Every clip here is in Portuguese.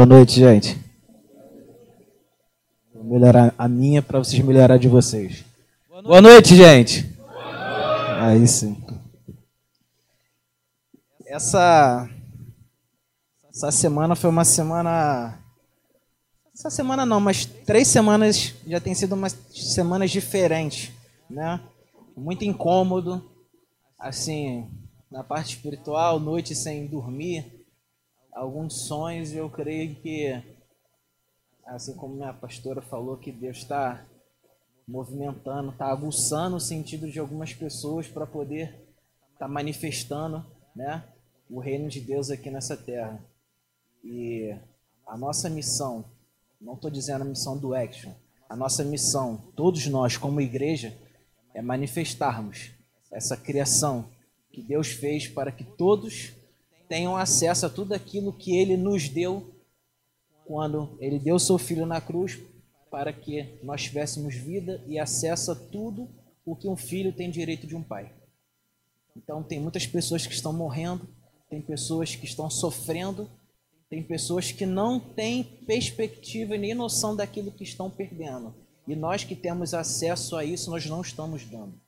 Boa noite, gente. Vou melhorar a minha para vocês melhorar de vocês. Boa noite, gente. Aí sim. Essa essa semana foi uma semana essa semana não, mas três semanas já tem sido umas semanas diferentes, né? Muito incômodo, assim, na parte espiritual, noite sem dormir, alguns sonhos, eu creio que, assim como minha pastora falou, que Deus está movimentando, está aguçando o sentido de algumas pessoas para poder estar tá manifestando né, o reino de Deus aqui nessa terra. E a nossa missão, não estou dizendo a missão do Action, a nossa missão, todos nós como igreja, é manifestarmos essa criação que Deus fez para que todos tenham acesso a tudo aquilo que ele nos deu quando ele deu seu filho na cruz para que nós tivéssemos vida e acesso a tudo o que um filho tem direito de um pai. Então tem muitas pessoas que estão morrendo, tem pessoas que estão sofrendo, tem pessoas que não têm perspectiva nem noção daquilo que estão perdendo. E nós que temos acesso a isso, nós não estamos dando.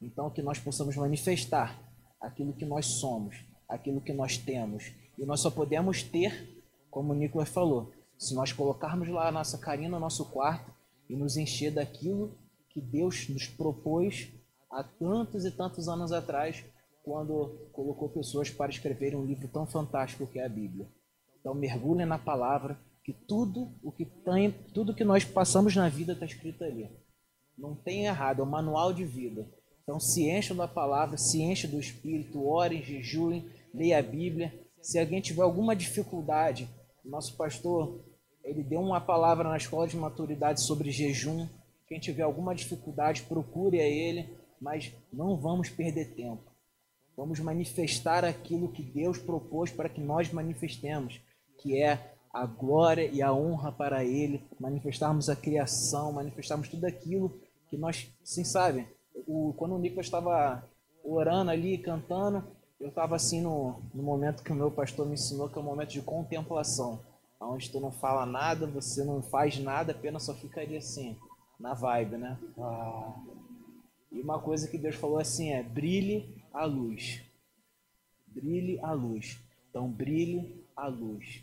Então que nós possamos manifestar aquilo que nós somos, aquilo que nós temos. E nós só podemos ter, como o Nicolas falou, se nós colocarmos lá a nossa carinha no nosso quarto e nos encher daquilo que Deus nos propôs há tantos e tantos anos atrás, quando colocou pessoas para escreverem um livro tão fantástico que é a Bíblia. Então mergulhe na palavra, que tudo o que tem, tudo que nós passamos na vida está escrito ali. Não tem errado, é um manual de vida. Então se encha da palavra, se encha do Espírito, orem, jejuem, leia a Bíblia. Se alguém tiver alguma dificuldade, nosso pastor, ele deu uma palavra na escola de maturidade sobre jejum. Quem tiver alguma dificuldade, procure a ele, mas não vamos perder tempo. Vamos manifestar aquilo que Deus propôs para que nós manifestemos, que é a glória e a honra para Ele, manifestarmos a criação, manifestarmos tudo aquilo que nós, sim, sabe? O, quando o Nicolas estava orando ali, cantando, eu estava assim no, no momento que o meu pastor me ensinou, que é o um momento de contemplação, onde tu não fala nada, você não faz nada, apenas só ficaria assim, na vibe, né? Ah. E uma coisa que Deus falou assim é: brilhe a luz. Brilhe a luz. Então, brilhe a luz.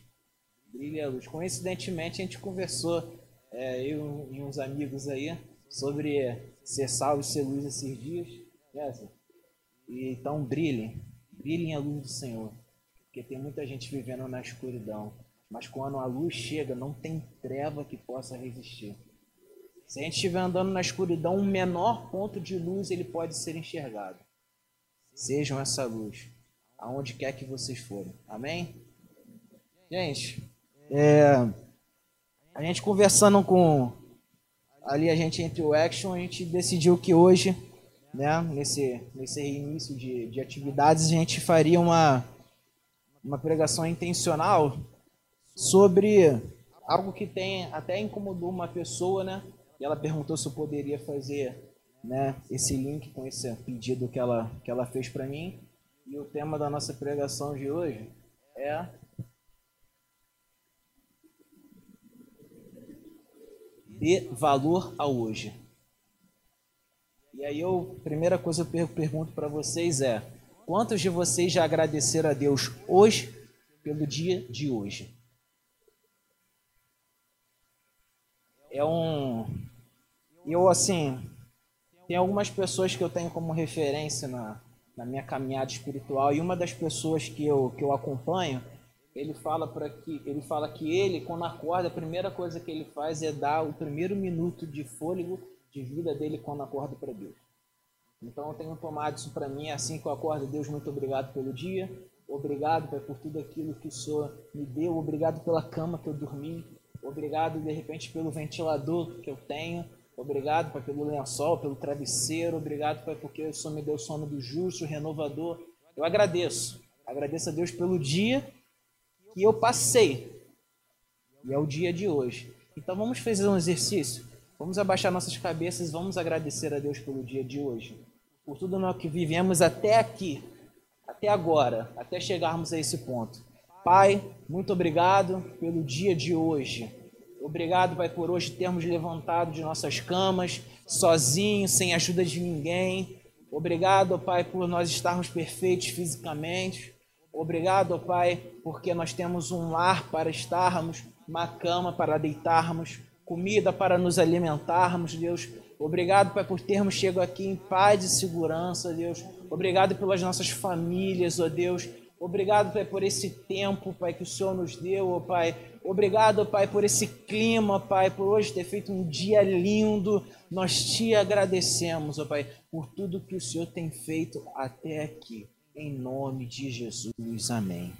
Brilhe a luz. Coincidentemente, a gente conversou, é, eu e uns amigos aí, sobre ser sal e ser luz esses dias. Né? E, então, brilhe brilhem a luz do Senhor, porque tem muita gente vivendo na escuridão. Mas quando a luz chega, não tem treva que possa resistir. Se a gente estiver andando na escuridão, um menor ponto de luz ele pode ser enxergado. Sejam essa luz, aonde quer que vocês forem. Amém? Gente, é, a gente conversando com ali a gente entre o Action, a gente decidiu que hoje né, nesse, nesse início de, de atividades, a gente faria uma, uma pregação intencional sobre algo que tem até incomodou uma pessoa, né? E ela perguntou se eu poderia fazer né, esse link com esse pedido que ela, que ela fez para mim. E o tema da nossa pregação de hoje é Dê valor ao hoje. E aí eu, primeira coisa que eu pergunto para vocês é: quantos de vocês já agradeceram a Deus hoje pelo dia de hoje? É um eu assim, tem algumas pessoas que eu tenho como referência na, na minha caminhada espiritual e uma das pessoas que eu, que eu acompanho, ele fala para que ele fala que ele quando acorda a primeira coisa que ele faz é dar o primeiro minuto de fôlego de vida dele quando acorda para Deus. Então eu tenho tomado isso para mim assim que eu acordo. Deus, muito obrigado pelo dia. Obrigado Pai, por tudo aquilo que o Senhor me deu. Obrigado pela cama que eu dormi. Obrigado, de repente, pelo ventilador que eu tenho. Obrigado, Pai, pelo lençol, pelo travesseiro. Obrigado, Pai, porque o Senhor me deu o sono do justo, renovador. Eu agradeço. Agradeço a Deus pelo dia que eu passei. E é o dia de hoje. Então vamos fazer um exercício. Vamos abaixar nossas cabeças, vamos agradecer a Deus pelo dia de hoje, por tudo o que vivemos até aqui, até agora, até chegarmos a esse ponto. Pai, muito obrigado pelo dia de hoje. Obrigado, Pai, por hoje termos levantado de nossas camas, sozinhos, sem ajuda de ninguém. Obrigado, Pai, por nós estarmos perfeitos fisicamente. Obrigado, Pai, porque nós temos um lar para estarmos, uma cama para deitarmos, comida para nos alimentarmos, Deus. Obrigado, Pai, por termos chegado aqui em paz e segurança, Deus. Obrigado pelas nossas famílias, ó Deus. Obrigado, Pai, por esse tempo, Pai, que o Senhor nos deu, ó Pai. Obrigado, Pai, por esse clima, Pai, por hoje ter feito um dia lindo. Nós te agradecemos, ó Pai, por tudo que o Senhor tem feito até aqui. Em nome de Jesus. Amém.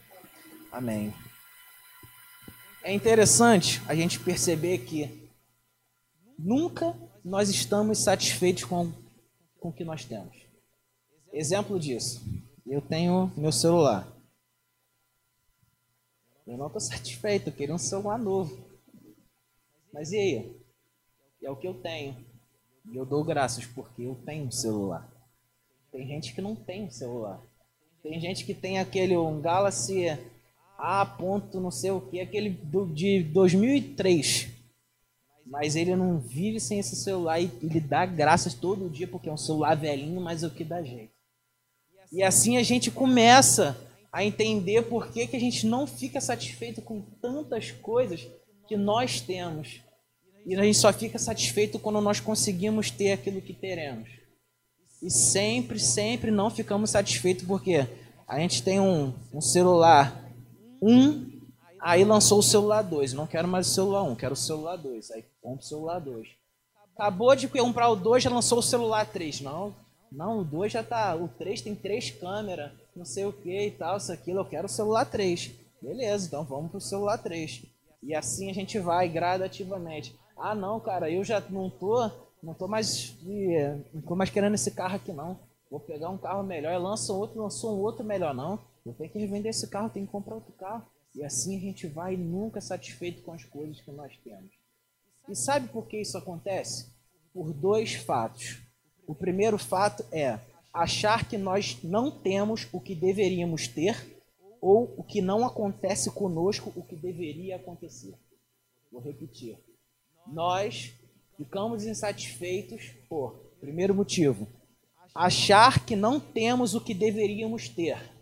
Amém. É interessante a gente perceber que nunca nós estamos satisfeitos com, com o que nós temos. Exemplo disso. Eu tenho meu celular. Eu não estou satisfeito, eu queria um celular novo. Mas e aí? É o que eu tenho. E eu dou graças porque eu tenho um celular. Tem gente que não tem um celular. Tem gente que tem aquele um Galaxy A ponto não sei o que, aquele do, de 2003. Mas ele não vive sem esse celular e ele dá graças todo dia porque é um celular velhinho, mas é o que dá jeito. E assim a gente começa a entender por que, que a gente não fica satisfeito com tantas coisas que nós temos. E a gente só fica satisfeito quando nós conseguimos ter aquilo que teremos. E sempre, sempre não ficamos satisfeitos porque a gente tem um, um celular 1, um, aí lançou o celular 2. Não quero mais o celular 1, um, quero o celular 2. Aí compra o celular 2. Acabou de comprar o 2, já lançou o celular 3. Não, não, o 2 já tá. O 3 tem três câmeras, não sei o que e tal, isso aquilo. Eu quero o celular 3. Beleza, então vamos pro celular 3. E assim a gente vai gradativamente. Ah, não, cara, eu já não tô, não tô mais, não tô mais querendo esse carro aqui não. Vou pegar um carro melhor, lança outro, lançou um outro melhor não. Vou ter que vender esse carro, tem que comprar outro carro. E assim a gente vai nunca satisfeito com as coisas que nós temos. E sabe por que isso acontece? Por dois fatos. O primeiro fato é achar que nós não temos o que deveríamos ter ou o que não acontece conosco o que deveria acontecer. Vou repetir. Nós ficamos insatisfeitos por, primeiro motivo, achar que não temos o que deveríamos ter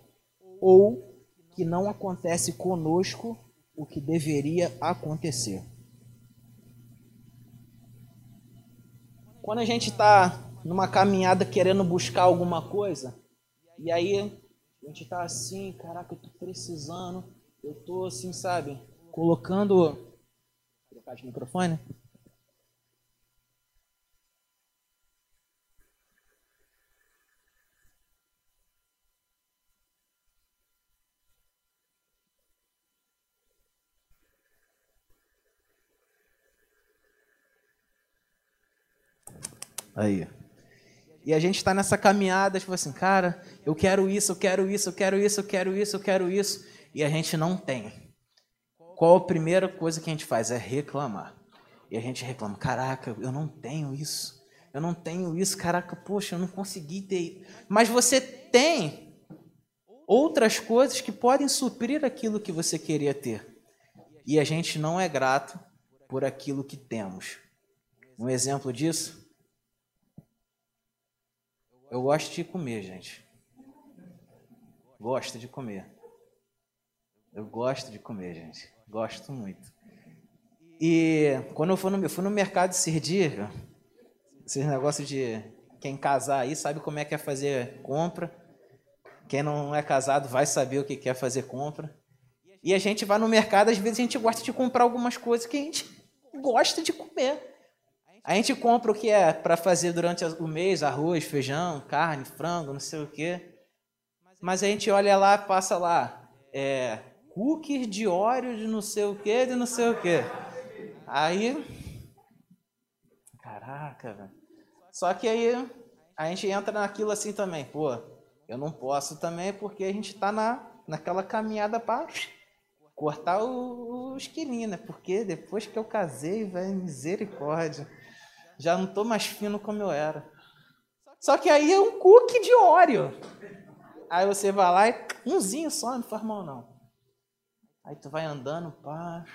ou que não acontece conosco o que deveria acontecer. Quando a gente está numa caminhada querendo buscar alguma coisa, e aí a gente tá assim, caraca, eu tô precisando, eu tô assim, sabe, colocando. Trocar de microfone? Aí. E a gente está nessa caminhada, tipo assim, cara, eu quero isso, eu quero isso, eu quero isso, eu quero isso, eu quero isso, e a gente não tem. Qual a primeira coisa que a gente faz? É reclamar. E a gente reclama, caraca, eu não tenho isso, eu não tenho isso, caraca, poxa, eu não consegui ter. Mas você tem outras coisas que podem suprir aquilo que você queria ter. E a gente não é grato por aquilo que temos. Um exemplo disso eu gosto de comer, gente. Gosto de comer. Eu gosto de comer, gente. Gosto muito. E quando eu fui no, eu fui no mercado esses dias, esses negócios de quem casar aí sabe como é que é fazer compra. Quem não é casado vai saber o que é fazer compra. E a gente vai no mercado, às vezes a gente gosta de comprar algumas coisas que a gente gosta de comer. A gente compra o que é para fazer durante o mês, arroz, feijão, carne, frango, não sei o quê. Mas a gente olha lá, passa lá, é, cookies de óleo de não sei o quê, de não sei o quê. Aí, caraca, velho. Só que aí a gente entra naquilo assim também, pô, eu não posso também porque a gente está na, naquela caminhada para cortar os quilinhos, né? Porque depois que eu casei, velho, misericórdia. Já não tô mais fino como eu era. Só que aí é um cookie de óleo. Aí você vai lá e umzinho só, não faz mal não. Aí tu vai andando, pá.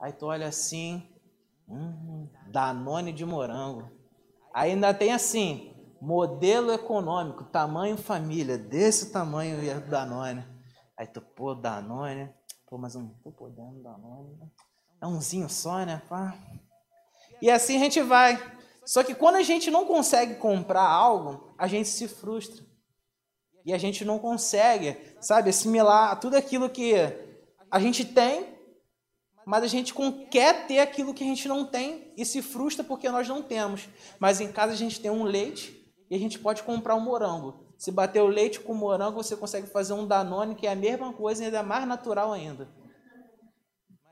Aí tu olha assim, hum, Danone de morango. Aí ainda tem assim, modelo econômico, tamanho família, desse tamanho e Danone. Aí tu, pô, Danone, pô, mas um, tô podendo Danone. Né? É umzinho só, né, pá. E assim a gente vai. Só que quando a gente não consegue comprar algo, a gente se frustra. E a gente não consegue, sabe, assimilar tudo aquilo que a gente tem, mas a gente quer ter aquilo que a gente não tem e se frustra porque nós não temos. Mas em casa a gente tem um leite e a gente pode comprar um morango. Se bater o leite com morango, você consegue fazer um Danone, que é a mesma coisa ainda é mais natural ainda.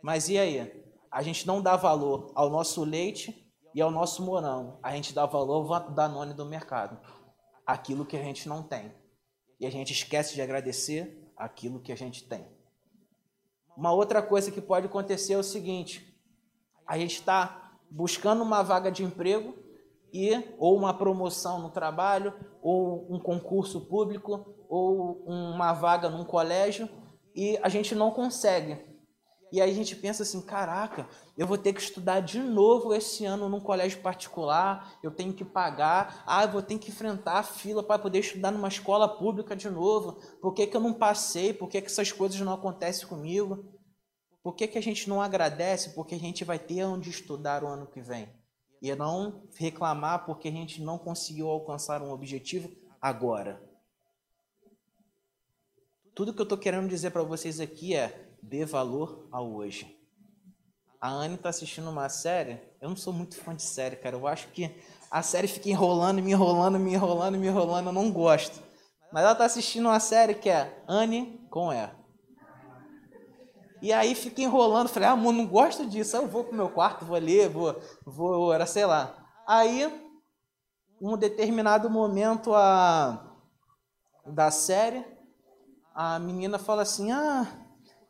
Mas e aí? A gente não dá valor ao nosso leite e ao nosso morango. A gente dá valor ao Danone do mercado. Aquilo que a gente não tem. E a gente esquece de agradecer aquilo que a gente tem. Uma outra coisa que pode acontecer é o seguinte: a gente está buscando uma vaga de emprego e ou uma promoção no trabalho, ou um concurso público, ou uma vaga num colégio e a gente não consegue. E aí a gente pensa assim, caraca, eu vou ter que estudar de novo esse ano num colégio particular, eu tenho que pagar, ah, eu vou ter que enfrentar a fila para poder estudar numa escola pública de novo. Por que, que eu não passei? Por que, que essas coisas não acontecem comigo? Por que, que a gente não agradece? Porque a gente vai ter onde estudar o ano que vem. E não reclamar porque a gente não conseguiu alcançar um objetivo agora. Tudo que eu estou querendo dizer para vocês aqui é dê valor ao hoje. A Anne está assistindo uma série. Eu não sou muito fã de série, cara. Eu acho que a série fica enrolando, me enrolando, me enrolando, me enrolando. Eu não gosto. Mas ela está assistindo uma série que é Anne com E. E aí fica enrolando. Falei, ah, amor, não gosto disso. Eu vou pro meu quarto, vou ler, vou, vou, era sei lá. Aí, um determinado momento a, da série, a menina fala assim: Ah,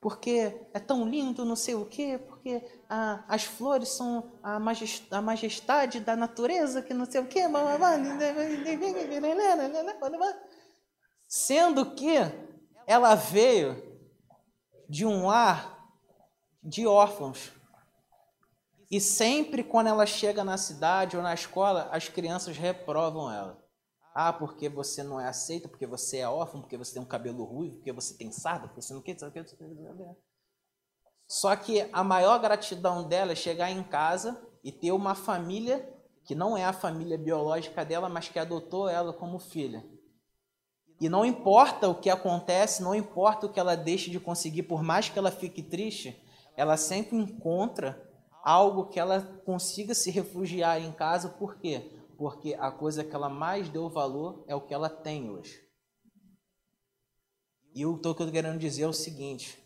porque é tão lindo, não sei o quê, porque ah, as flores são a majestade, a majestade da natureza, que não sei o quê. Sendo que ela veio de um lar de órfãos. E sempre quando ela chega na cidade ou na escola, as crianças reprovam ela. Ah, porque você não é aceita, porque você é órfão, porque você tem um cabelo ruivo, porque você tem sarda, porque você não quer. Só que a maior gratidão dela é chegar em casa e ter uma família que não é a família biológica dela, mas que adotou ela como filha. E não importa o que acontece, não importa o que ela deixe de conseguir, por mais que ela fique triste, ela sempre encontra algo que ela consiga se refugiar em casa. Por quê? Porque a coisa que ela mais deu valor é o que ela tem hoje. E o que eu estou querendo dizer é o seguinte: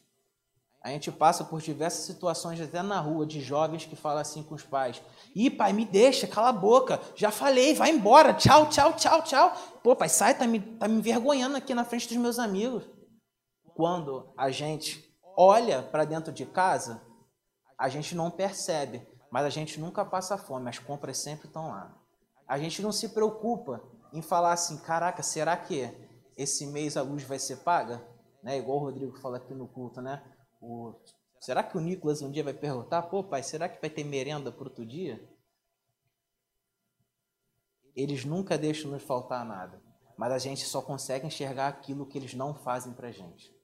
a gente passa por diversas situações, até na rua, de jovens que falam assim com os pais: Ih, pai, me deixa, cala a boca, já falei, vai embora, tchau, tchau, tchau, tchau. Pô, pai, sai, tá me, tá me envergonhando aqui na frente dos meus amigos. Quando a gente olha para dentro de casa, a gente não percebe, mas a gente nunca passa fome, as compras sempre estão lá a gente não se preocupa em falar assim, caraca, será que esse mês a luz vai ser paga? Né? Igual o Rodrigo fala aqui no culto, né? O... Será que o Nicolas um dia vai perguntar, pô pai, será que vai ter merenda para outro dia? Eles nunca deixam nos faltar nada, mas a gente só consegue enxergar aquilo que eles não fazem para gente.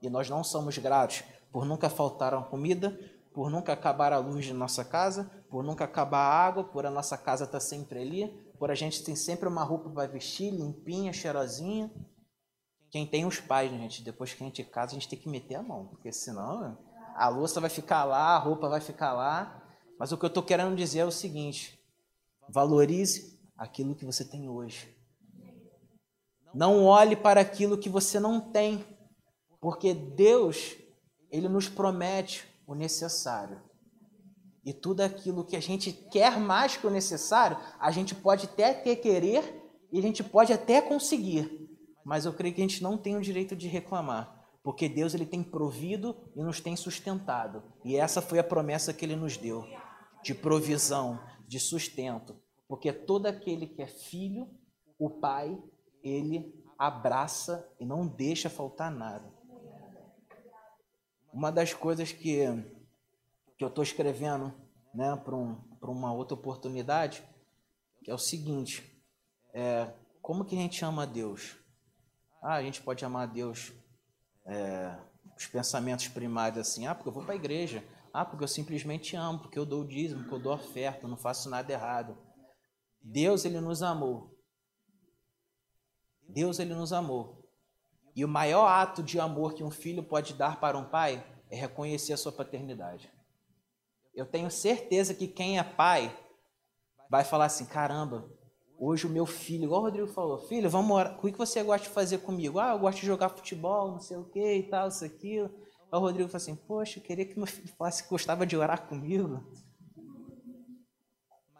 E nós não somos gratos por nunca faltar a comida, por nunca acabar a luz de nossa casa, por nunca acabar a água, por a nossa casa estar tá sempre ali, por a gente ter sempre uma roupa para vestir, limpinha, cheirosinha. Quem tem os pais, né, gente, depois que a gente casa, a gente tem que meter a mão, porque senão a louça vai ficar lá, a roupa vai ficar lá. Mas o que eu estou querendo dizer é o seguinte: valorize aquilo que você tem hoje. Não olhe para aquilo que você não tem, porque Deus, Ele nos promete o necessário. E tudo aquilo que a gente quer mais que o necessário, a gente pode até querer e a gente pode até conseguir. Mas eu creio que a gente não tem o direito de reclamar, porque Deus ele tem provido e nos tem sustentado. E essa foi a promessa que ele nos deu, de provisão, de sustento, porque todo aquele que é filho, o pai, ele abraça e não deixa faltar nada. Uma das coisas que, que eu estou escrevendo né, para um, uma outra oportunidade que é o seguinte: é, como que a gente ama a Deus? Ah, a gente pode amar a Deus é, os pensamentos primários assim, ah, porque eu vou para a igreja, ah, porque eu simplesmente amo, porque eu dou o dízimo, porque eu dou oferta, não faço nada errado. Deus, ele nos amou. Deus, ele nos amou. E o maior ato de amor que um filho pode dar para um pai é reconhecer a sua paternidade. Eu tenho certeza que quem é pai vai falar assim: caramba, hoje o meu filho, igual o Rodrigo falou, filho, vamos orar. O que você gosta de fazer comigo? Ah, eu gosto de jogar futebol, não sei o que e tal, isso, aquilo. Aí o Rodrigo falou assim: Poxa, eu queria que meu filho falasse que gostava de orar comigo.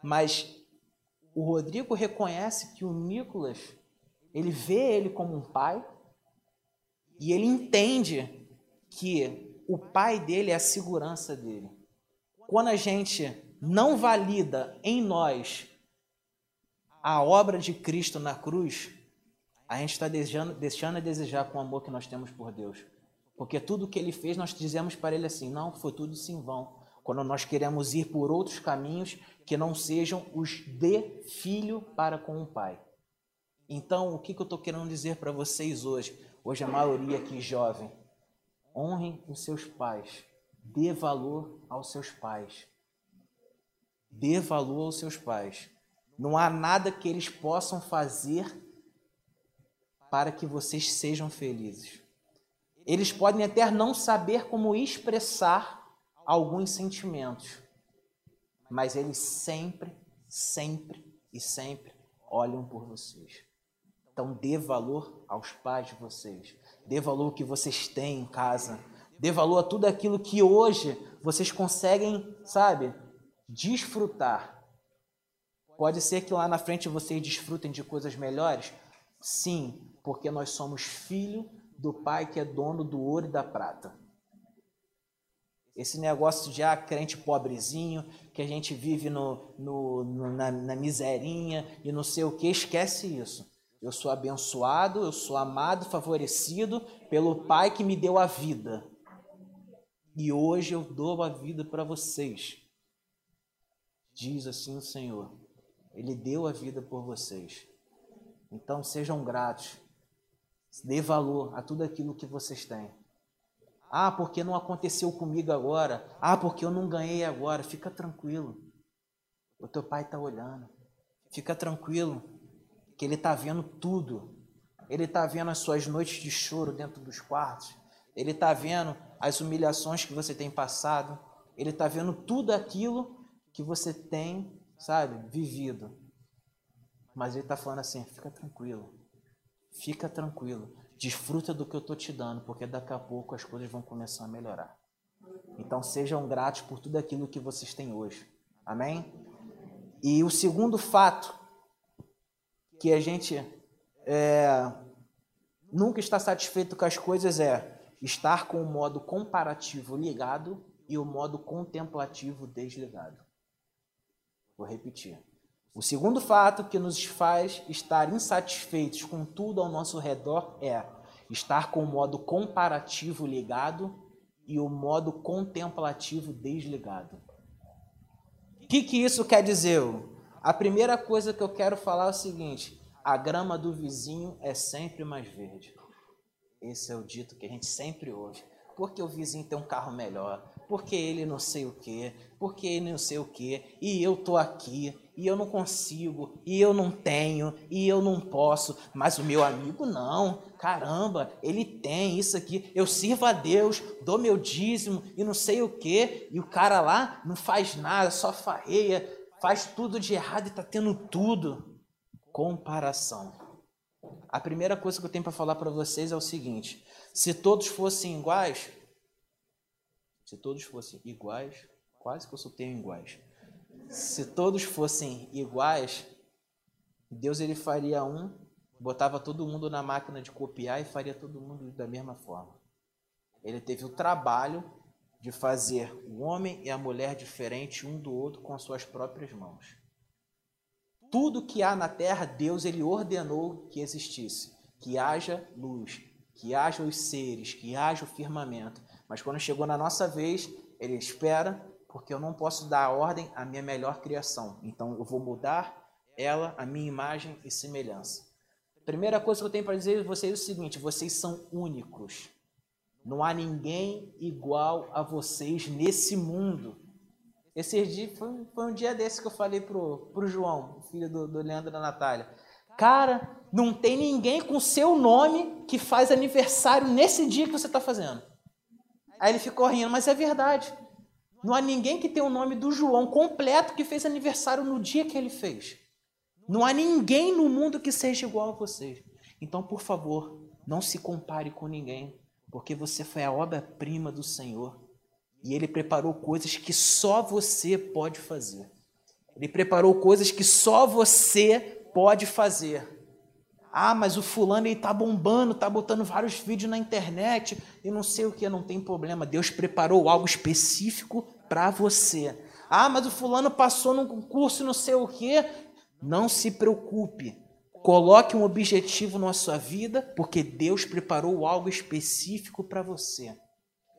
Mas o Rodrigo reconhece que o Nicolas, ele vê ele como um pai e ele entende que o pai dele é a segurança dele. Quando a gente não valida em nós a obra de Cristo na cruz, a gente está deixando, deixando a desejar com o amor que nós temos por Deus. Porque tudo que ele fez, nós dizemos para ele assim: não, foi tudo sim vão. Quando nós queremos ir por outros caminhos que não sejam os de filho para com o pai. Então, o que, que eu estou querendo dizer para vocês hoje? Hoje, a maioria aqui jovem, honrem os seus pais, dê valor aos seus pais. Dê valor aos seus pais. Não há nada que eles possam fazer para que vocês sejam felizes. Eles podem até não saber como expressar alguns sentimentos, mas eles sempre, sempre e sempre olham por vocês. Então dê valor aos pais de vocês. Dê valor ao que vocês têm em casa. Dê valor a tudo aquilo que hoje vocês conseguem, sabe, desfrutar. Pode ser que lá na frente vocês desfrutem de coisas melhores? Sim, porque nós somos filho do Pai que é dono do ouro e da prata. Esse negócio de ah, crente pobrezinho, que a gente vive no, no, no na, na miserinha e não sei o que, esquece isso. Eu sou abençoado, eu sou amado, favorecido pelo Pai que me deu a vida. E hoje eu dou a vida para vocês. Diz assim o Senhor. Ele deu a vida por vocês. Então sejam gratos. Dê valor a tudo aquilo que vocês têm. Ah, porque não aconteceu comigo agora. Ah, porque eu não ganhei agora. Fica tranquilo. O teu pai está olhando. Fica tranquilo, que ele está vendo tudo. Ele está vendo as suas noites de choro dentro dos quartos. Ele está vendo as humilhações que você tem passado. Ele está vendo tudo aquilo que você tem, sabe, vivido. Mas ele está falando assim: fica tranquilo, fica tranquilo, desfruta do que eu estou te dando, porque daqui a pouco as coisas vão começar a melhorar. Então sejam gratos por tudo aquilo que vocês têm hoje. Amém? E o segundo fato que a gente é, nunca está satisfeito com as coisas é estar com o modo comparativo ligado e o modo contemplativo desligado. Vou repetir. O segundo fato que nos faz estar insatisfeitos com tudo ao nosso redor é estar com o modo comparativo ligado e o modo contemplativo desligado. O que, que isso quer dizer? A primeira coisa que eu quero falar é o seguinte: a grama do vizinho é sempre mais verde. Esse é o dito que a gente sempre ouve. Porque o vizinho tem um carro melhor, porque ele não sei o que, porque ele não sei o que, e eu tô aqui, e eu não consigo, e eu não tenho, e eu não posso, mas o meu amigo não, caramba, ele tem isso aqui, eu sirvo a Deus, dou meu dízimo e não sei o que, e o cara lá não faz nada, só farreia, faz tudo de errado e tá tendo tudo. Comparação. A primeira coisa que eu tenho para falar para vocês é o seguinte: se todos fossem iguais, se todos fossem iguais, quase que eu tenho iguais. Se todos fossem iguais, Deus ele faria um, botava todo mundo na máquina de copiar e faria todo mundo da mesma forma. Ele teve o trabalho de fazer o homem e a mulher diferente um do outro com as suas próprias mãos. Tudo que há na terra, Deus ele ordenou que existisse, que haja luz, que haja os seres, que haja o firmamento. Mas quando chegou na nossa vez, ele espera, porque eu não posso dar ordem à minha melhor criação. Então eu vou mudar ela, a minha imagem e semelhança. Primeira coisa que eu tenho para dizer a vocês é o seguinte: vocês são únicos. Não há ninguém igual a vocês nesse mundo. Esse dia foi, foi um dia desse que eu falei pro, pro João, filho do, do Leandro e da Natália. Cara, não tem ninguém com seu nome que faz aniversário nesse dia que você está fazendo. Aí ele ficou rindo, mas é verdade. Não há ninguém que tenha o nome do João completo que fez aniversário no dia que ele fez. Não há ninguém no mundo que seja igual a você. Então, por favor, não se compare com ninguém, porque você foi a obra-prima do Senhor. E Ele preparou coisas que só você pode fazer. Ele preparou coisas que só você pode fazer. Ah, mas o fulano ele tá bombando, tá botando vários vídeos na internet e não sei o que, não tem problema. Deus preparou algo específico para você. Ah, mas o fulano passou num concurso não sei o que. Não se preocupe. Coloque um objetivo na sua vida, porque Deus preparou algo específico para você.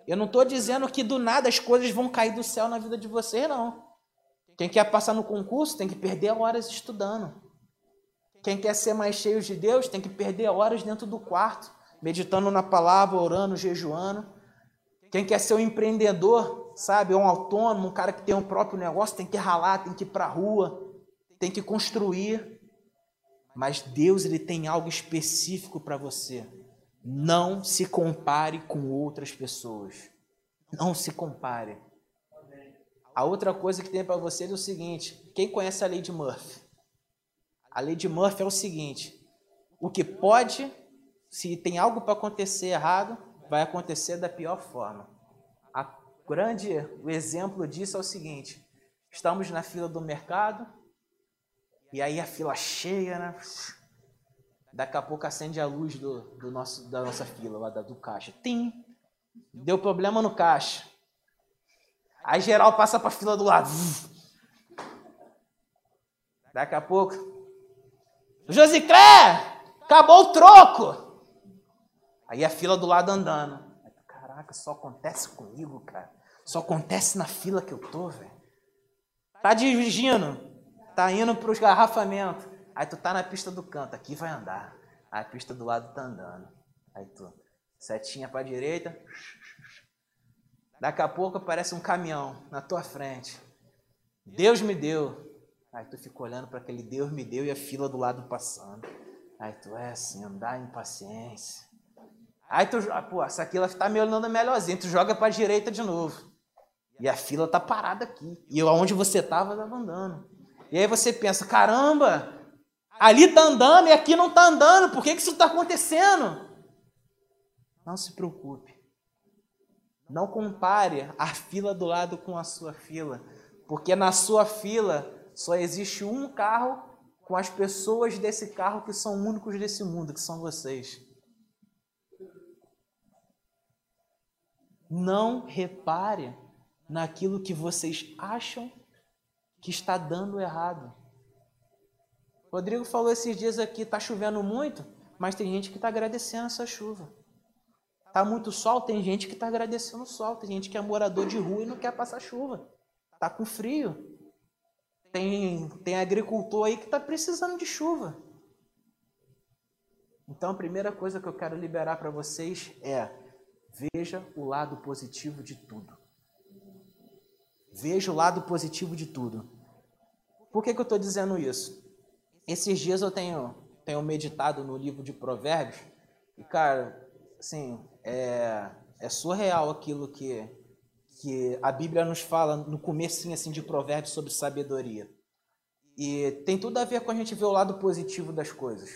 Eu não estou dizendo que do nada as coisas vão cair do céu na vida de você, não. Quem quer passar no concurso tem que perder horas estudando. Quem quer ser mais cheio de Deus tem que perder horas dentro do quarto, meditando na palavra, orando, jejuando. Quem quer ser um empreendedor, sabe, um autônomo, um cara que tem um próprio negócio, tem que ralar, tem que ir para a rua, tem que construir. Mas Deus ele tem algo específico para você. Não se compare com outras pessoas. Não se compare. A outra coisa que tem para você é o seguinte: quem conhece a lei de Murphy? A lei de Murphy é o seguinte: o que pode, se tem algo para acontecer errado, vai acontecer da pior forma. A grande o exemplo disso é o seguinte: estamos na fila do mercado e aí a fila cheia, né? Daqui a pouco acende a luz do, do nosso, da nossa fila, lá do caixa. Tim! Deu problema no caixa. Aí geral passa para a fila do lado. Daqui a pouco. Josiclé! Acabou o troco! Aí a fila do lado andando. Caraca, só acontece comigo, cara. Só acontece na fila que eu tô, velho. Tá dirigindo, tá indo para os garrafamentos. Aí tu tá na pista do canto, aqui vai andar. Aí a pista do lado tá andando. Aí tu, setinha para direita. Daqui a pouco aparece um caminhão na tua frente. Deus me deu. Aí tu fica olhando para aquele Deus me deu e a fila do lado passando. Aí tu é assim, andar em paciência. Aí tu, pô, essa ela tá me olhando melhorzinho, tu joga para direita de novo. E a fila tá parada aqui. E onde você tava, tava andando. E aí você pensa, caramba, Ali está andando e aqui não está andando. Por que, que isso está acontecendo? Não se preocupe. Não compare a fila do lado com a sua fila. Porque na sua fila só existe um carro com as pessoas desse carro que são únicos desse mundo, que são vocês. Não repare naquilo que vocês acham que está dando errado. Rodrigo falou esses dias aqui, está chovendo muito, mas tem gente que está agradecendo essa chuva. Tá muito sol, tem gente que está agradecendo o sol, tem gente que é morador de rua e não quer passar chuva. Tá com frio. Tem, tem agricultor aí que está precisando de chuva. Então a primeira coisa que eu quero liberar para vocês é veja o lado positivo de tudo. Veja o lado positivo de tudo. Por que, que eu estou dizendo isso? Esses dias eu tenho, tenho meditado no livro de Provérbios e, cara, assim, é, é surreal aquilo que, que a Bíblia nos fala no começo assim, de Provérbios sobre sabedoria. E tem tudo a ver com a gente ver o lado positivo das coisas.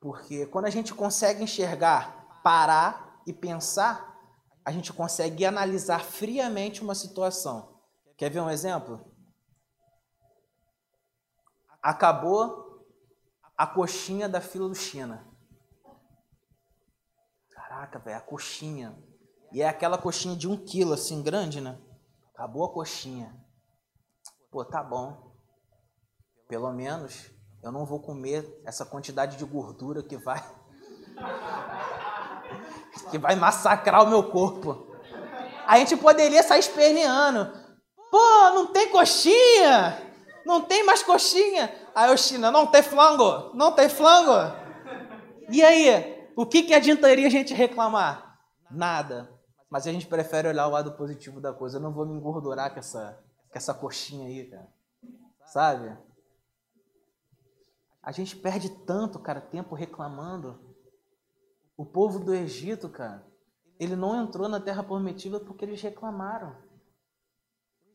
Porque quando a gente consegue enxergar, parar e pensar, a gente consegue analisar friamente uma situação. Quer ver um exemplo? Acabou a coxinha da fila do China. Caraca, velho, a coxinha. E é aquela coxinha de um quilo, assim, grande, né? Acabou a coxinha. Pô, tá bom. Pelo menos eu não vou comer essa quantidade de gordura que vai. que vai massacrar o meu corpo. A gente poderia sair esperneando. Pô, não tem coxinha! Não tem mais coxinha! Aí o China, não tem flango! Não tem flango! E aí, o que, que adiantaria a gente reclamar? Nada. Mas a gente prefere olhar o lado positivo da coisa. Eu não vou me engordurar com essa, com essa coxinha aí, cara. Sabe? A gente perde tanto, cara, tempo reclamando. O povo do Egito, cara, ele não entrou na terra prometida porque eles reclamaram.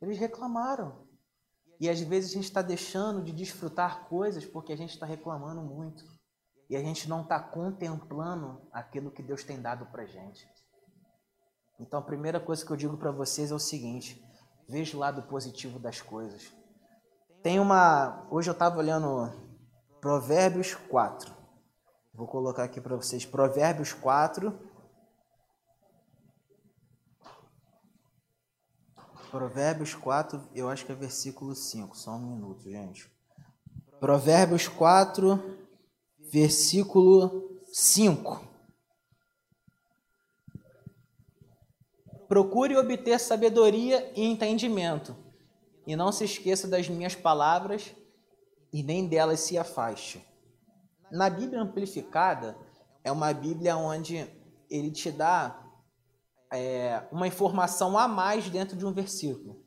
Eles reclamaram. E às vezes a gente está deixando de desfrutar coisas porque a gente está reclamando muito. E a gente não está contemplando aquilo que Deus tem dado para gente. Então a primeira coisa que eu digo para vocês é o seguinte: veja o lado positivo das coisas. Tem uma. Hoje eu estava olhando Provérbios 4. Vou colocar aqui para vocês Provérbios 4. Provérbios 4, eu acho que é versículo 5. Só um minuto, gente. Provérbios 4, versículo 5. Procure obter sabedoria e entendimento, e não se esqueça das minhas palavras e nem delas se afaste. Na Bíblia Amplificada, é uma Bíblia onde ele te dá é, uma informação a mais dentro de um versículo.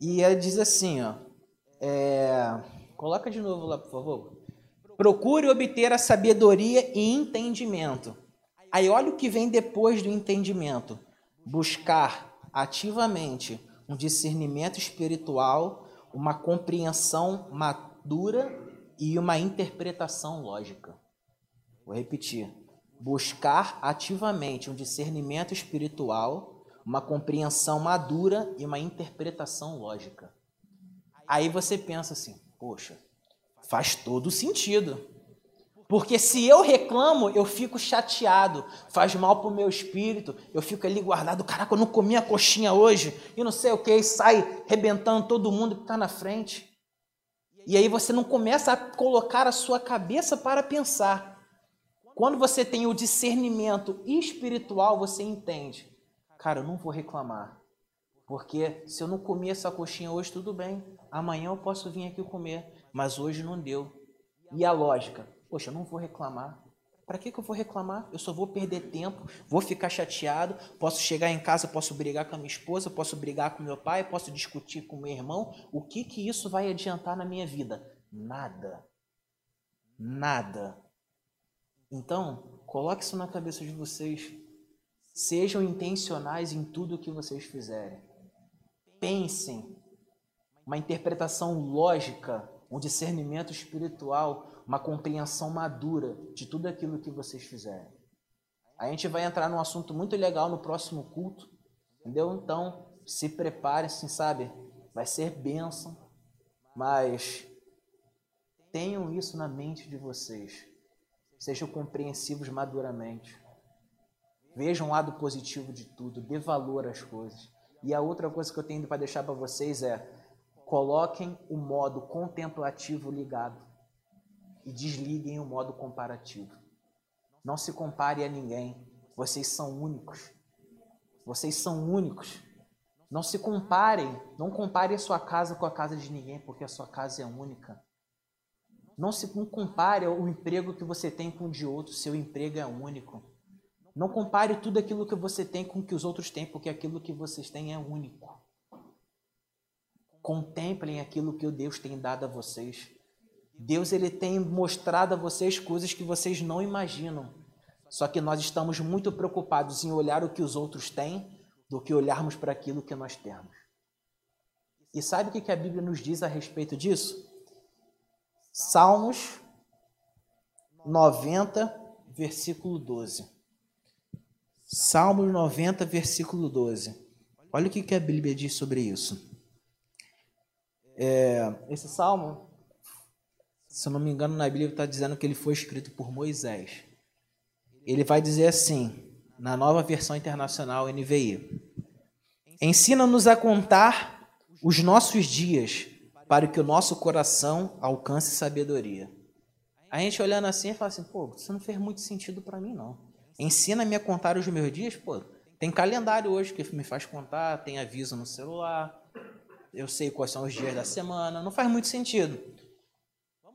E ele diz assim, ó, é, coloca de novo lá, por favor. Procure obter a sabedoria e entendimento. Aí olha o que vem depois do entendimento. Buscar ativamente um discernimento espiritual, uma compreensão matura dura e uma interpretação lógica. Vou repetir. Buscar ativamente um discernimento espiritual, uma compreensão madura e uma interpretação lógica. Aí você pensa assim: poxa, faz todo sentido. Porque se eu reclamo, eu fico chateado, faz mal pro meu espírito, eu fico ali guardado, caraca, eu não comi a coxinha hoje, e não sei o que, e sai rebentando todo mundo que está na frente. E aí você não começa a colocar a sua cabeça para pensar. Quando você tem o discernimento espiritual, você entende. Cara, eu não vou reclamar. Porque se eu não comer essa coxinha hoje, tudo bem. Amanhã eu posso vir aqui comer. Mas hoje não deu. E a lógica? Poxa, eu não vou reclamar. Para que, que eu vou reclamar? Eu só vou perder tempo, vou ficar chateado, posso chegar em casa, posso brigar com a minha esposa, posso brigar com meu pai, posso discutir com meu irmão. O que, que isso vai adiantar na minha vida? Nada. Nada. Então, coloque isso na cabeça de vocês. Sejam intencionais em tudo o que vocês fizerem. Pensem uma interpretação lógica, um discernimento espiritual uma compreensão madura de tudo aquilo que vocês fizerem. A gente vai entrar num assunto muito legal no próximo culto, entendeu? Então, se prepare, assim, sabe? Vai ser bênção, mas tenham isso na mente de vocês. Sejam compreensivos maduramente. Vejam o lado positivo de tudo, dê valor às coisas. E a outra coisa que eu tenho para deixar para vocês é: coloquem o modo contemplativo ligado e desliguem o modo comparativo. Não se compare a ninguém. Vocês são únicos. Vocês são únicos. Não se comparem. Não compare a sua casa com a casa de ninguém, porque a sua casa é única. Não se compare o emprego que você tem com o de outro, seu emprego é único. Não compare tudo aquilo que você tem com o que os outros têm, porque aquilo que vocês têm é único. Contemplem aquilo que o Deus tem dado a vocês. Deus ele tem mostrado a vocês coisas que vocês não imaginam. Só que nós estamos muito preocupados em olhar o que os outros têm do que olharmos para aquilo que nós temos. E sabe o que a Bíblia nos diz a respeito disso? Salmos 90, versículo 12. Salmos 90, versículo 12. Olha o que a Bíblia diz sobre isso. É, esse salmo se eu não me engano, na Bíblia está dizendo que ele foi escrito por Moisés. Ele vai dizer assim, na nova versão internacional NVI. Ensina-nos a contar os nossos dias para que o nosso coração alcance sabedoria. A gente olhando assim fala assim, pô, isso não fez muito sentido para mim não. Ensina-me a contar os meus dias, pô. Tem calendário hoje que me faz contar, tem aviso no celular, eu sei quais são os dias da semana, não faz muito sentido.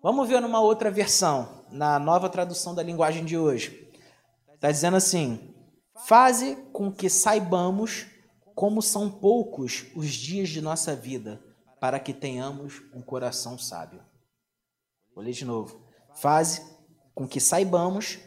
Vamos ver numa outra versão, na nova tradução da linguagem de hoje. Está dizendo assim: faze com que saibamos como são poucos os dias de nossa vida, para que tenhamos um coração sábio. Vou ler de novo. Faze com que saibamos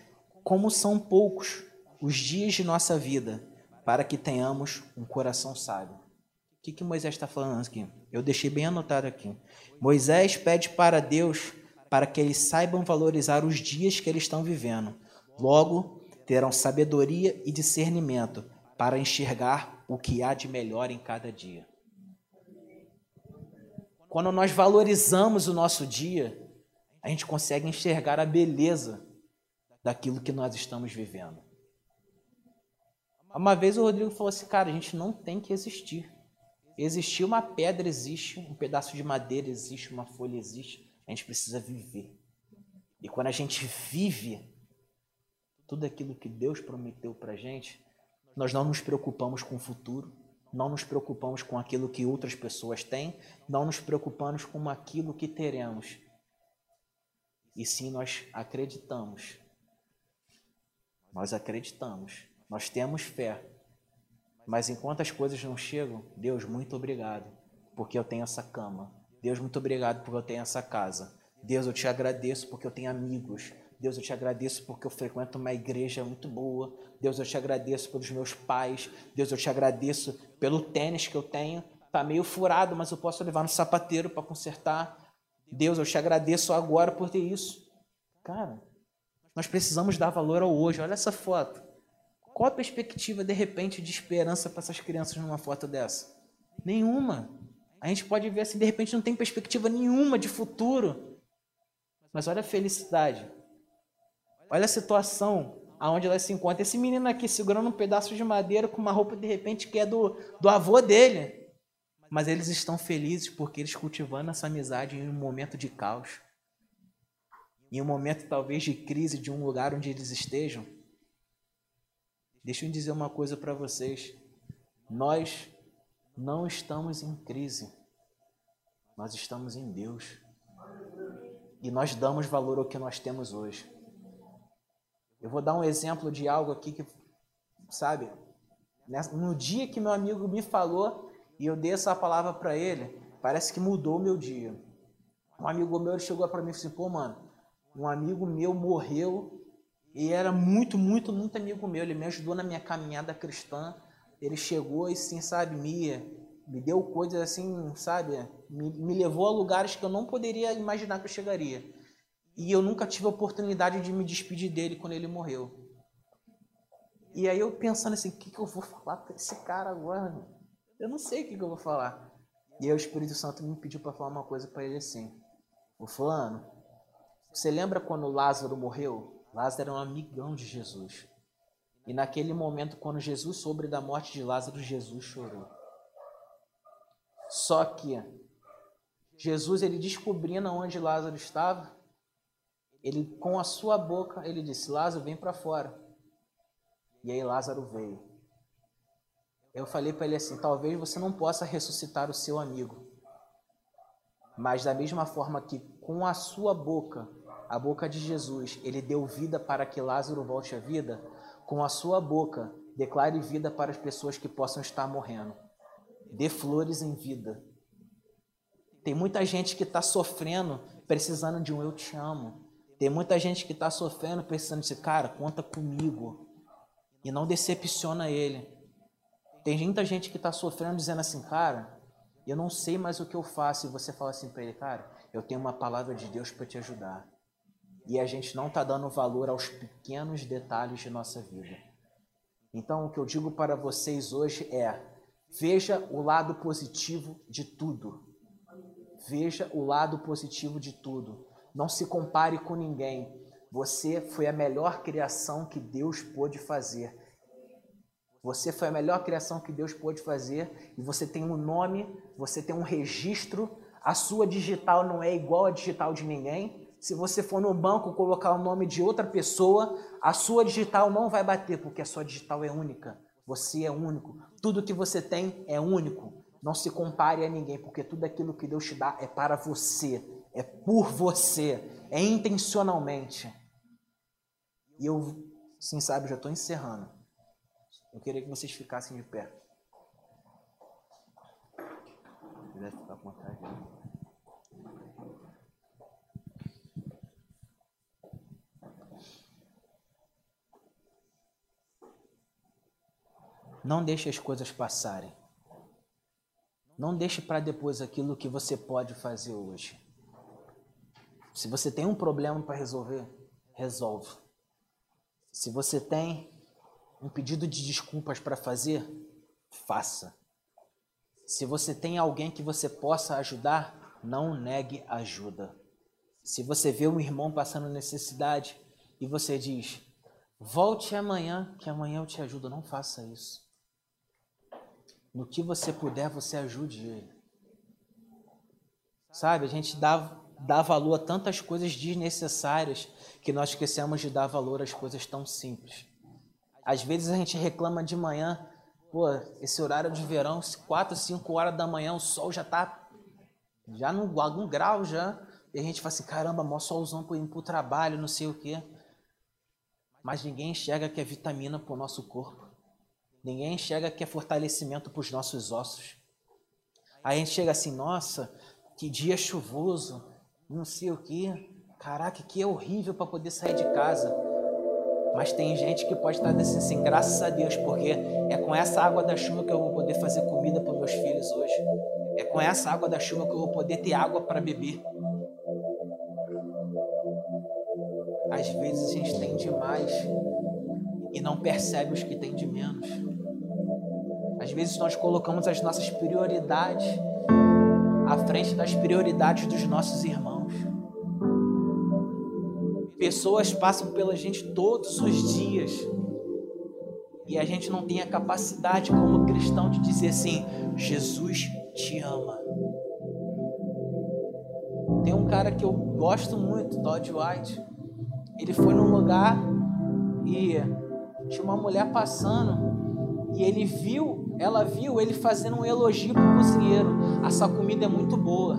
como são poucos os dias de nossa vida, para que tenhamos um coração sábio. O que, que Moisés está falando aqui? Eu deixei bem anotado aqui. Moisés pede para Deus para que eles saibam valorizar os dias que eles estão vivendo. Logo, terão sabedoria e discernimento para enxergar o que há de melhor em cada dia. Quando nós valorizamos o nosso dia, a gente consegue enxergar a beleza daquilo que nós estamos vivendo. Uma vez o Rodrigo falou assim, cara, a gente não tem que existir. Existir uma pedra existe, um pedaço de madeira existe, uma folha existe. A gente precisa viver. E quando a gente vive tudo aquilo que Deus prometeu para gente, nós não nos preocupamos com o futuro, não nos preocupamos com aquilo que outras pessoas têm, não nos preocupamos com aquilo que teremos. E sim, nós acreditamos. Nós acreditamos. Nós temos fé. Mas enquanto as coisas não chegam, Deus, muito obrigado, porque eu tenho essa cama. Deus, muito obrigado porque eu tenho essa casa. Deus, eu te agradeço porque eu tenho amigos. Deus, eu te agradeço porque eu frequento uma igreja muito boa. Deus, eu te agradeço pelos meus pais. Deus, eu te agradeço pelo tênis que eu tenho. Tá meio furado, mas eu posso levar no sapateiro para consertar. Deus, eu te agradeço agora por ter isso. Cara, nós precisamos dar valor ao hoje. Olha essa foto. Qual a perspectiva, de repente, de esperança para essas crianças numa foto dessa? Nenhuma. A gente pode ver assim, de repente não tem perspectiva nenhuma de futuro. Mas olha a felicidade. Olha a situação aonde ela se encontra. Esse menino aqui segurando um pedaço de madeira com uma roupa de repente que é do, do avô dele. Mas eles estão felizes porque eles cultivando essa amizade em um momento de caos. Em um momento talvez de crise de um lugar onde eles estejam. Deixa eu dizer uma coisa para vocês. Nós não estamos em crise. Nós estamos em Deus. E nós damos valor ao que nós temos hoje. Eu vou dar um exemplo de algo aqui que, sabe, no dia que meu amigo me falou e eu dei essa palavra para ele, parece que mudou meu dia. Um amigo meu chegou para mim e falou assim: pô, mano, um amigo meu morreu e era muito, muito, muito amigo meu. Ele me ajudou na minha caminhada cristã. Ele chegou e, sim, sabe, me, me deu coisas assim, sabe, me, me levou a lugares que eu não poderia imaginar que eu chegaria. E eu nunca tive a oportunidade de me despedir dele quando ele morreu. E aí eu pensando assim, o que, que eu vou falar para esse cara agora? Eu não sei o que, que eu vou falar. E aí o Espírito Santo me pediu para falar uma coisa para ele assim. O fulano, você lembra quando Lázaro morreu? Lázaro era um amigão de Jesus. E naquele momento, quando Jesus soube da morte de Lázaro, Jesus chorou. Só que Jesus, ele descobrindo onde Lázaro estava, ele com a sua boca, ele disse: Lázaro, vem para fora. E aí Lázaro veio. Eu falei para ele assim: talvez você não possa ressuscitar o seu amigo, mas da mesma forma que com a sua boca a boca de Jesus, ele deu vida para que Lázaro volte à vida, com a sua boca, declare vida para as pessoas que possam estar morrendo. Dê flores em vida. Tem muita gente que está sofrendo, precisando de um eu te amo. Tem muita gente que está sofrendo, precisando de cara, conta comigo. E não decepciona ele. Tem muita gente que está sofrendo, dizendo assim, cara, eu não sei mais o que eu faço. E você fala assim para ele, cara, eu tenho uma palavra de Deus para te ajudar e a gente não está dando valor aos pequenos detalhes de nossa vida. Então, o que eu digo para vocês hoje é: veja o lado positivo de tudo. Veja o lado positivo de tudo. Não se compare com ninguém. Você foi a melhor criação que Deus pôde fazer. Você foi a melhor criação que Deus pôde fazer e você tem um nome, você tem um registro. A sua digital não é igual à digital de ninguém. Se você for no banco colocar o nome de outra pessoa, a sua digital não vai bater, porque a sua digital é única. Você é único. Tudo que você tem é único. Não se compare a ninguém, porque tudo aquilo que Deus te dá é para você, é por você, é intencionalmente. E eu, sim, sabe, já estou encerrando. Eu queria que vocês ficassem de pé. Se ficar com vontade. Não deixe as coisas passarem. Não deixe para depois aquilo que você pode fazer hoje. Se você tem um problema para resolver, resolve. Se você tem um pedido de desculpas para fazer, faça. Se você tem alguém que você possa ajudar, não negue ajuda. Se você vê um irmão passando necessidade e você diz, volte amanhã, que amanhã eu te ajudo, não faça isso. No que você puder, você ajude ele. Sabe, a gente dá, dá valor a tantas coisas desnecessárias que nós esquecemos de dar valor às coisas tão simples. Às vezes a gente reclama de manhã, pô, esse horário de verão, 4, 5 horas da manhã, o sol já tá já no algum grau já. E a gente fala assim, caramba, mó solzão para ir para o trabalho, não sei o quê. Mas ninguém enxerga que é vitamina para o nosso corpo. Ninguém enxerga que é fortalecimento para os nossos ossos. Aí a gente chega assim, nossa, que dia chuvoso, não sei o que. Caraca, que é horrível para poder sair de casa. Mas tem gente que pode estar dizendo assim, graças a Deus, porque é com essa água da chuva que eu vou poder fazer comida para meus filhos hoje. É com essa água da chuva que eu vou poder ter água para beber. Às vezes a gente tem demais e não percebe os que tem de menos. Às vezes nós colocamos as nossas prioridades à frente das prioridades dos nossos irmãos. Pessoas passam pela gente todos os dias e a gente não tem a capacidade, como cristão, de dizer assim: Jesus te ama. Tem um cara que eu gosto muito, Todd White. Ele foi num lugar e tinha uma mulher passando e ele viu, ela viu ele fazendo um elogio pro cozinheiro. A sua comida é muito boa.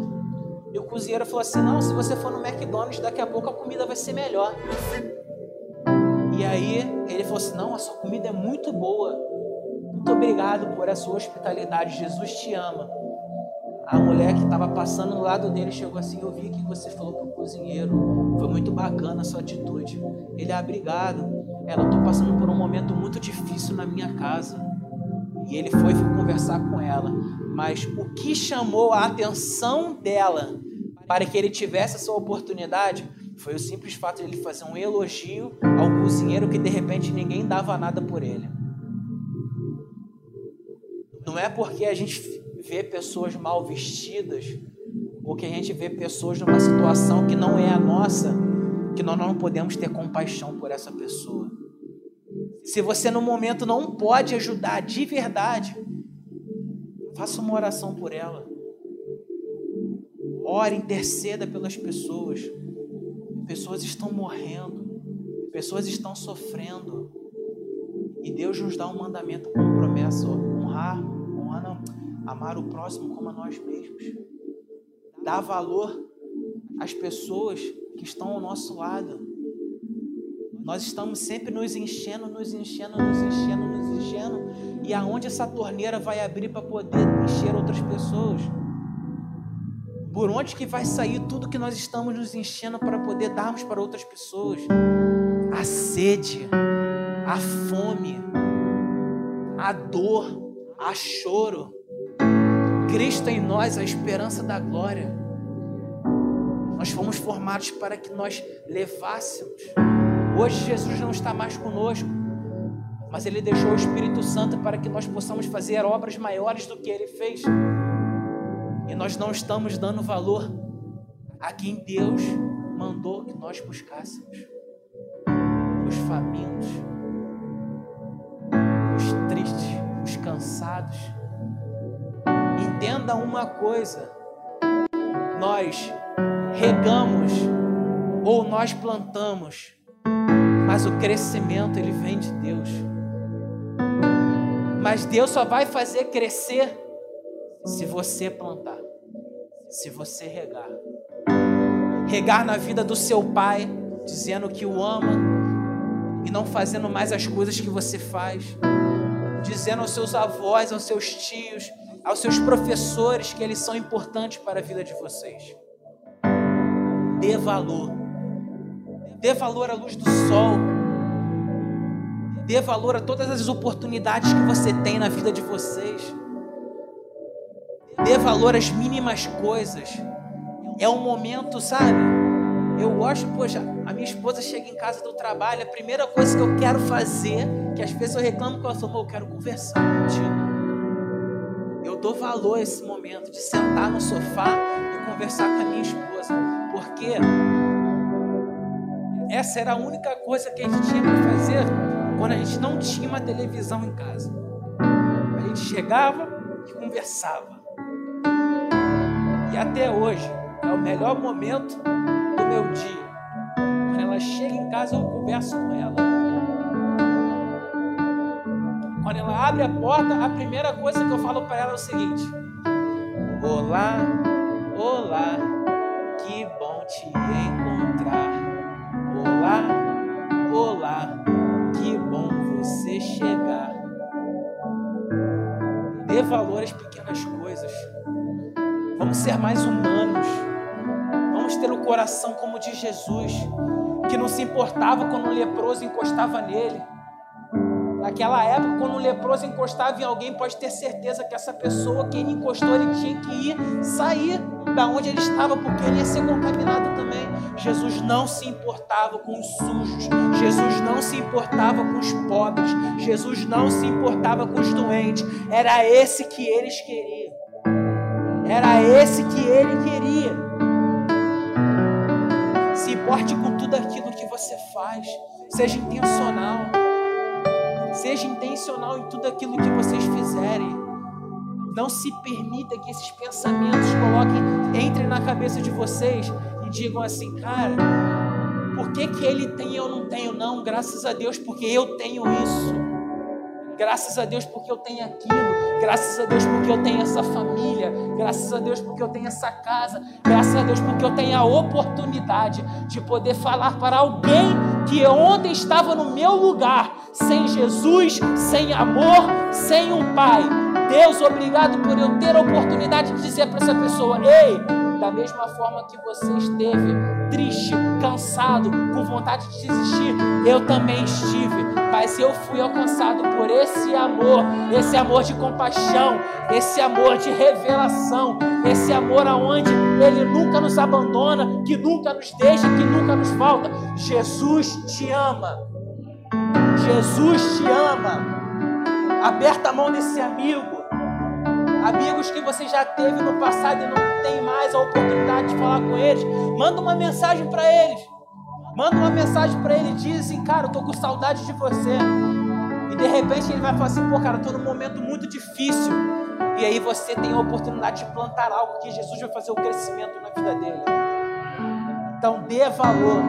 E o cozinheiro falou assim: Não, se você for no McDonald's, daqui a pouco a comida vai ser melhor. E aí ele falou assim: Não, a sua comida é muito boa. Muito obrigado por a sua hospitalidade. Jesus te ama. A mulher que estava passando do lado dele chegou assim: Eu vi que você falou para o cozinheiro. Foi muito bacana a sua atitude. Ele, ah, obrigado ela, estou passando por um momento muito difícil na minha casa. E ele foi conversar com ela. Mas o que chamou a atenção dela para que ele tivesse essa oportunidade foi o simples fato de ele fazer um elogio ao cozinheiro que de repente ninguém dava nada por ele. Não é porque a gente vê pessoas mal vestidas ou que a gente vê pessoas numa situação que não é a nossa que nós não podemos ter compaixão por essa pessoa. Se você no momento não pode ajudar de verdade, faça uma oração por ela. Ore, interceda pelas pessoas. Pessoas estão morrendo, pessoas estão sofrendo. E Deus nos dá um mandamento com promessa: honrar, honrar, amar o próximo como a nós mesmos. Dar valor às pessoas que estão ao nosso lado. Nós estamos sempre nos enchendo, nos enchendo, nos enchendo, nos enchendo. E aonde essa torneira vai abrir para poder encher outras pessoas? Por onde que vai sair tudo que nós estamos nos enchendo para poder darmos para outras pessoas? A sede, a fome, a dor, a choro. Cristo em nós, a esperança da glória. Nós fomos formados para que nós levássemos. Hoje Jesus não está mais conosco, mas Ele deixou o Espírito Santo para que nós possamos fazer obras maiores do que Ele fez. E nós não estamos dando valor a quem Deus mandou que nós buscássemos. Os famintos, os tristes cansados. Entenda uma coisa: nós regamos ou nós plantamos, mas o crescimento ele vem de Deus. Mas Deus só vai fazer crescer se você plantar, se você regar. Regar na vida do seu pai, dizendo que o ama e não fazendo mais as coisas que você faz. Dizendo aos seus avós, aos seus tios, aos seus professores que eles são importantes para a vida de vocês. Dê valor. Dê valor à luz do sol. Dê valor a todas as oportunidades que você tem na vida de vocês. Dê valor às mínimas coisas. É um momento, sabe? Eu gosto, poxa, a minha esposa chega em casa do trabalho, a primeira coisa que eu quero fazer, que às vezes eu reclamo com ela, eu quero conversar contigo. Eu dou valor a esse momento de sentar no sofá e conversar com a minha esposa, porque essa era a única coisa que a gente tinha para fazer quando a gente não tinha uma televisão em casa. A gente chegava e conversava. E até hoje é o melhor momento do meu dia. Quando ela chega em casa, eu converso com ela. Quando ela abre a porta, a primeira coisa que eu falo para ela é o seguinte: Olá, olá, que bom te encontrar. Olá, olá, que bom você chegar. Dê valor às pequenas coisas. Vamos ser mais humanos. Vamos ter o coração como o de Jesus, que não se importava quando um leproso encostava nele. Naquela época, quando um leproso encostava em alguém, pode ter certeza que essa pessoa que ele encostou, ele tinha que ir sair da onde ele estava, porque ele ia ser contaminado também. Jesus não se importava com os sujos, Jesus não se importava com os pobres, Jesus não se importava com os doentes. Era esse que eles queriam. Era esse que ele queria. Se importe com tudo aquilo que você faz. Seja intencional. Seja intencional em tudo aquilo que vocês fizerem. Não se permita que esses pensamentos coloquem, entrem na cabeça de vocês e digam assim, cara, por que, que ele tem e eu não tenho? Não, graças a Deus, porque eu tenho isso. Graças a Deus porque eu tenho aquilo. Graças a Deus porque eu tenho essa família. Graças a Deus porque eu tenho essa casa. Graças a Deus porque eu tenho a oportunidade de poder falar para alguém que ontem estava no meu lugar, sem Jesus, sem amor, sem um pai. Deus, obrigado por eu ter a oportunidade de dizer para essa pessoa: ei da mesma forma que você esteve triste, cansado, com vontade de desistir, eu também estive, mas eu fui alcançado por esse amor, esse amor de compaixão, esse amor de revelação, esse amor aonde ele nunca nos abandona, que nunca nos deixa, que nunca nos falta. Jesus te ama. Jesus te ama. Aperta a mão desse amigo amigos que você já teve no passado e não tem mais a oportunidade de falar com eles, manda uma mensagem para eles. Manda uma mensagem para ele e diz assim, cara, eu tô com saudade de você. E de repente ele vai falar assim, pô, cara, tô num momento muito difícil. E aí você tem a oportunidade de plantar algo que Jesus vai fazer o crescimento na vida dele. Então dê valor,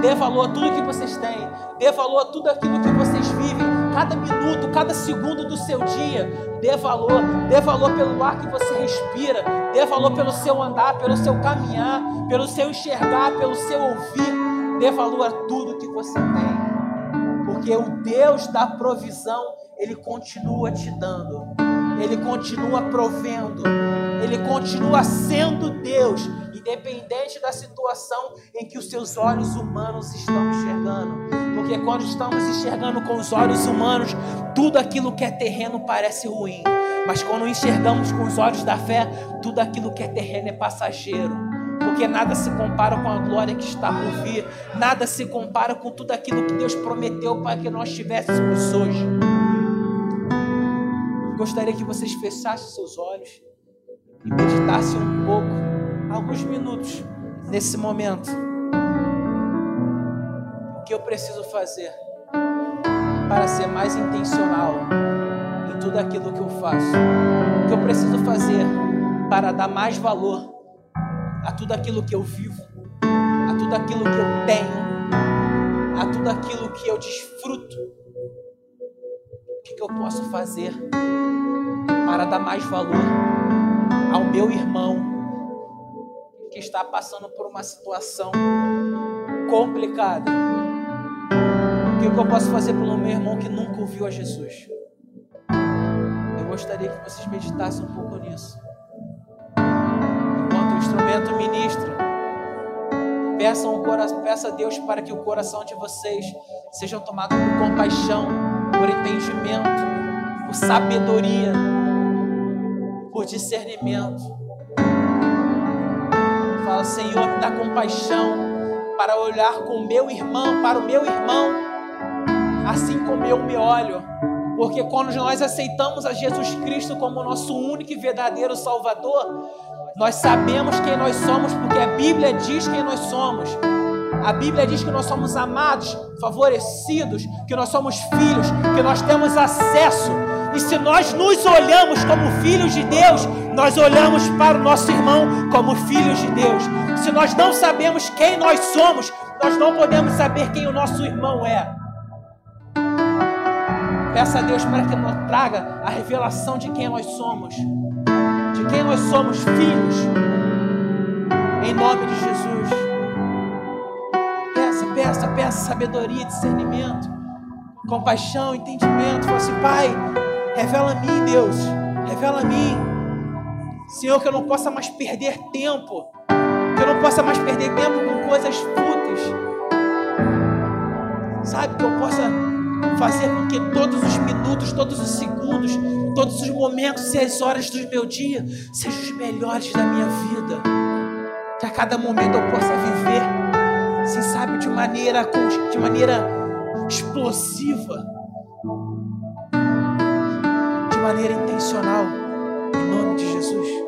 dê valor a tudo que vocês têm, dê valor a tudo aquilo que vocês vivem, cada minuto, cada segundo do seu dia. Dê valor, dê valor pelo ar que você respira, dê valor pelo seu andar, pelo seu caminhar, pelo seu enxergar, pelo seu ouvir. Dê valor a tudo que você tem, porque o Deus da provisão, Ele continua te dando, Ele continua provendo, Ele continua sendo Deus independente da situação em que os seus olhos humanos estão enxergando. Porque quando estamos enxergando com os olhos humanos, tudo aquilo que é terreno parece ruim. Mas quando enxergamos com os olhos da fé, tudo aquilo que é terreno é passageiro. Porque nada se compara com a glória que está por vir, nada se compara com tudo aquilo que Deus prometeu para que nós tivéssemos hoje. Gostaria que vocês fechassem seus olhos e meditassem um pouco alguns minutos nesse momento. O que eu preciso fazer para ser mais intencional em tudo aquilo que eu faço. O que eu preciso fazer para dar mais valor a tudo aquilo que eu vivo, a tudo aquilo que eu tenho, a tudo aquilo que eu desfruto. O que eu posso fazer para dar mais valor ao meu irmão que está passando por uma situação complicada? O que, eu posso fazer pelo meu irmão que nunca ouviu a Jesus? Eu gostaria que vocês meditassem um pouco nisso instrumento ministra. Peçam o coração, peça a Deus para que o coração de vocês sejam tomados por compaixão, por entendimento, por sabedoria, por discernimento. Senhor, me dá compaixão para olhar com meu irmão, para o meu irmão, assim como eu me olho. Porque quando nós aceitamos a Jesus Cristo como nosso único e verdadeiro Salvador, nós sabemos quem nós somos porque a Bíblia diz quem nós somos. A Bíblia diz que nós somos amados, favorecidos, que nós somos filhos, que nós temos acesso. E se nós nos olhamos como filhos de Deus, nós olhamos para o nosso irmão como filhos de Deus. Se nós não sabemos quem nós somos, nós não podemos saber quem o nosso irmão é. Peça a Deus para que nos traga a revelação de quem nós somos quem nós somos filhos. Em nome de Jesus. Peça, peça, peça sabedoria, discernimento, compaixão, entendimento. Fala assim, Pai, revela a mim, Deus. Revela a mim. Senhor, que eu não possa mais perder tempo. Que eu não possa mais perder tempo com coisas fúteis. Sabe, que eu possa fazer com que todos os minutos, todos os segundos, todos os momentos e as horas do meu dia sejam os melhores da minha vida. Que a cada momento eu possa viver, se sabe, de maneira, de maneira explosiva, maneira intencional, em nome de Jesus.